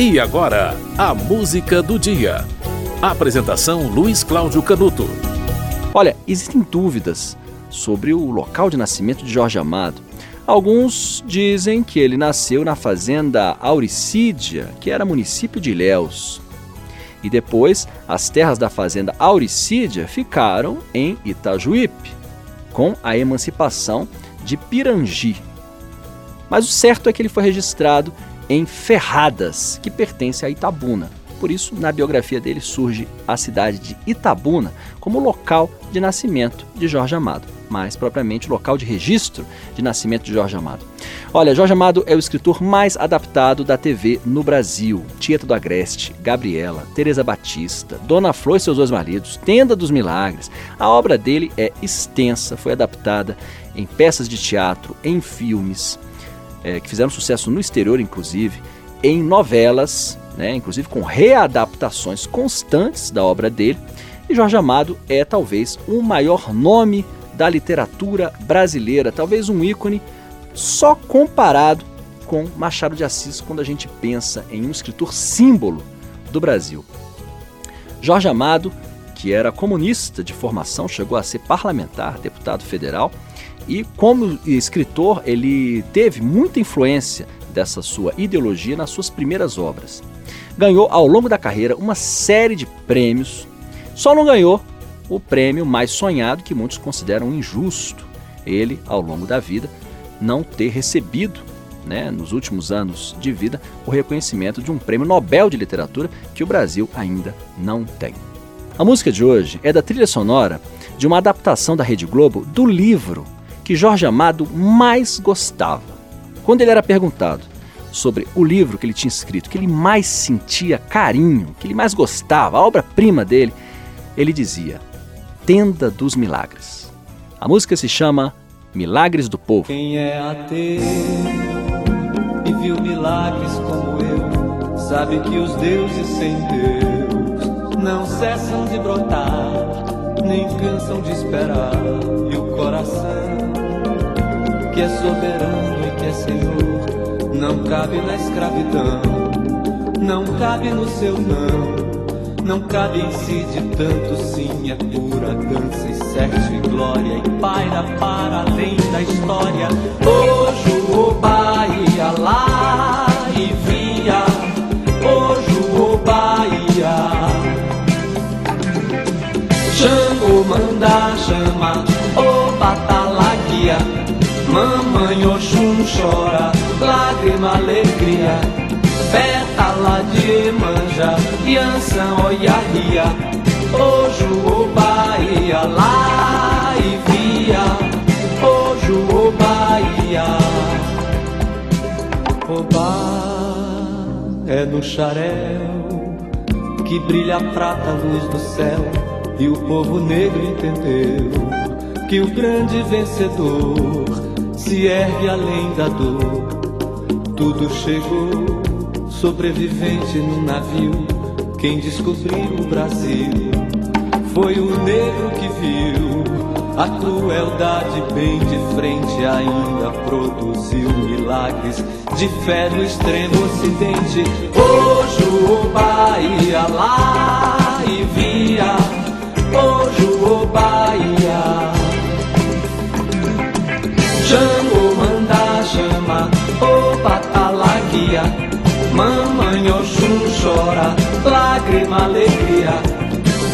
E agora, a música do dia. Apresentação Luiz Cláudio Canuto. Olha, existem dúvidas sobre o local de nascimento de Jorge Amado. Alguns dizem que ele nasceu na fazenda Auricídia, que era município de Ilhéus. E depois, as terras da fazenda Auricídia ficaram em Itajuípe, com a emancipação de Pirangi. Mas o certo é que ele foi registrado em Ferradas, que pertence a Itabuna. Por isso, na biografia dele surge a cidade de Itabuna como local de nascimento de Jorge Amado, mais propriamente local de registro de nascimento de Jorge Amado. Olha, Jorge Amado é o escritor mais adaptado da TV no Brasil. Tieta do Agreste, Gabriela, Teresa Batista, Dona Flor e seus dois maridos, Tenda dos Milagres. A obra dele é extensa, foi adaptada em peças de teatro, em filmes, é, que fizeram sucesso no exterior, inclusive, em novelas, né, inclusive com readaptações constantes da obra dele. E Jorge Amado é talvez o maior nome da literatura brasileira, talvez um ícone só comparado com Machado de Assis quando a gente pensa em um escritor símbolo do Brasil. Jorge Amado, que era comunista de formação, chegou a ser parlamentar, deputado federal, e como escritor, ele teve muita influência dessa sua ideologia nas suas primeiras obras. Ganhou ao longo da carreira uma série de prêmios, só não ganhou o prêmio mais sonhado que muitos consideram injusto. Ele, ao longo da vida, não ter recebido, né, nos últimos anos de vida, o reconhecimento de um prêmio Nobel de Literatura que o Brasil ainda não tem. A música de hoje é da trilha sonora de uma adaptação da Rede Globo do livro que Jorge Amado mais gostava. Quando ele era perguntado sobre o livro que ele tinha escrito, que ele mais sentia carinho, que ele mais gostava, a obra-prima dele, ele dizia: Tenda dos Milagres. A música se chama Milagres do Povo. Quem é ateu e viu milagres como eu, sabe que os deuses sem Deus não cessam de brotar, nem cansam de esperar, e o coração que é soberano e que é Senhor, não cabe na escravidão, não cabe no seu não, não cabe em si de tanto sim, é pura dança e certo e glória, e paira para além da história. Hoje o Bahia lá chora, lágrima, alegria. Pétala de manja, Yansan, ria Ojo, o Bahia, lá e via. Ojo, o Bahia. Obá é no xarel Que brilha a prata, luz do céu E o povo negro entendeu que o grande vencedor se ergue além da dor. Tudo chegou, sobrevivente no navio. Quem descobriu o Brasil foi o negro que viu a crueldade bem de frente. Ainda produziu milagres de fé no extremo ocidente. Hoje o Bahia lá e via. Hoje o Bahia. Chora, lágrima, alegria.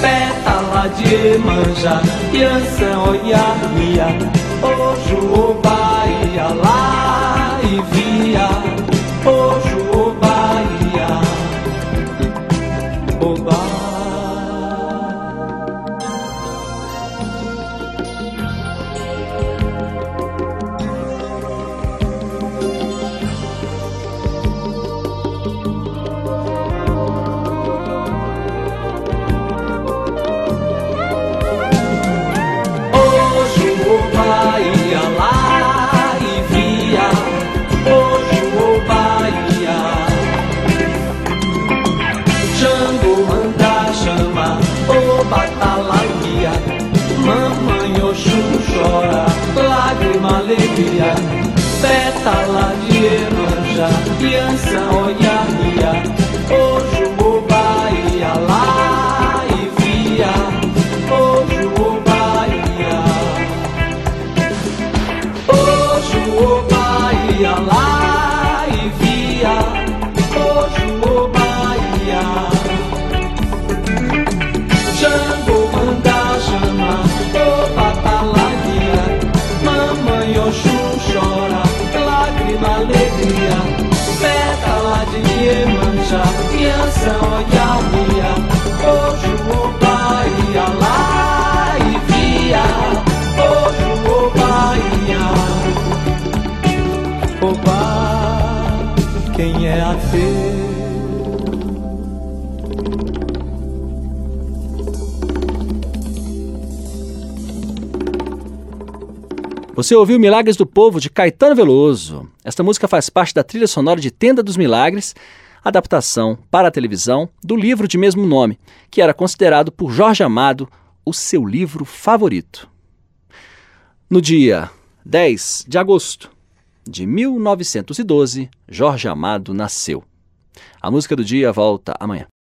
Pétala de manja, Yansan, oiarmia Ojo, o alegria, pétala de Emanjá, criança olha, Yansa, Yansa, olha minha, hoje o Bahia lá e via, hoje o Bahia, o quem é ateu? Você ouviu Milagres do Povo de Caetano Veloso. Esta música faz parte da trilha sonora de Tenda dos Milagres, adaptação para a televisão do livro de mesmo nome, que era considerado por Jorge Amado o seu livro favorito. No dia 10 de agosto de 1912, Jorge Amado nasceu. A música do dia volta amanhã.